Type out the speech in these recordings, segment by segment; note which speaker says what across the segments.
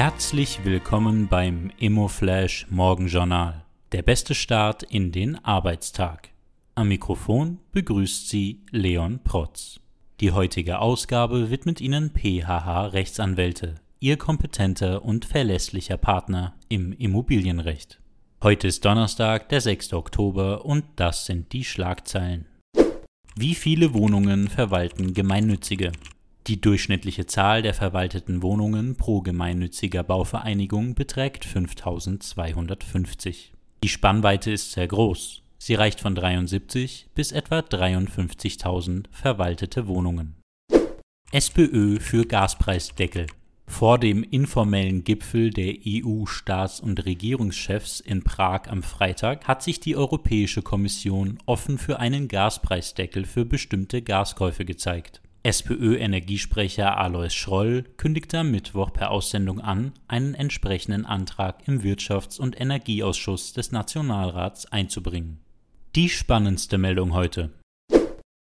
Speaker 1: Herzlich willkommen beim Immoflash Morgenjournal. Der beste Start in den Arbeitstag. Am Mikrofon begrüßt Sie Leon Protz. Die heutige Ausgabe widmet Ihnen PHH Rechtsanwälte, Ihr kompetenter und verlässlicher Partner im Immobilienrecht. Heute ist Donnerstag, der 6. Oktober und das sind die Schlagzeilen. Wie viele Wohnungen verwalten Gemeinnützige? Die durchschnittliche Zahl der verwalteten Wohnungen pro gemeinnütziger Bauvereinigung beträgt 5250. Die Spannweite ist sehr groß. Sie reicht von 73 bis etwa 53.000 verwaltete Wohnungen. SPÖ für Gaspreisdeckel. Vor dem informellen Gipfel der EU-Staats- und Regierungschefs in Prag am Freitag hat sich die Europäische Kommission offen für einen Gaspreisdeckel für bestimmte Gaskäufe gezeigt. SPÖ-Energiesprecher Alois Schroll kündigte am Mittwoch per Aussendung an, einen entsprechenden Antrag im Wirtschafts- und Energieausschuss des Nationalrats einzubringen. Die spannendste Meldung heute.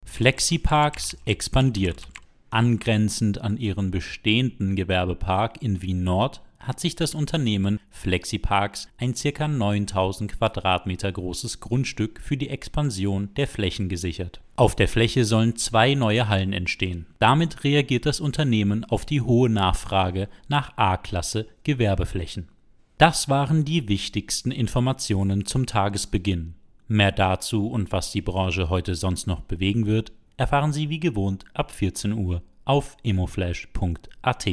Speaker 1: Flexiparks expandiert. Angrenzend an ihren bestehenden Gewerbepark in Wien Nord hat sich das Unternehmen Flexiparks ein ca. 9000 Quadratmeter großes Grundstück für die Expansion der Flächen gesichert. Auf der Fläche sollen zwei neue Hallen entstehen. Damit reagiert das Unternehmen auf die hohe Nachfrage nach A-Klasse Gewerbeflächen. Das waren die wichtigsten Informationen zum Tagesbeginn. Mehr dazu und was die Branche heute sonst noch bewegen wird, erfahren Sie wie gewohnt ab 14 Uhr auf immoflash.at.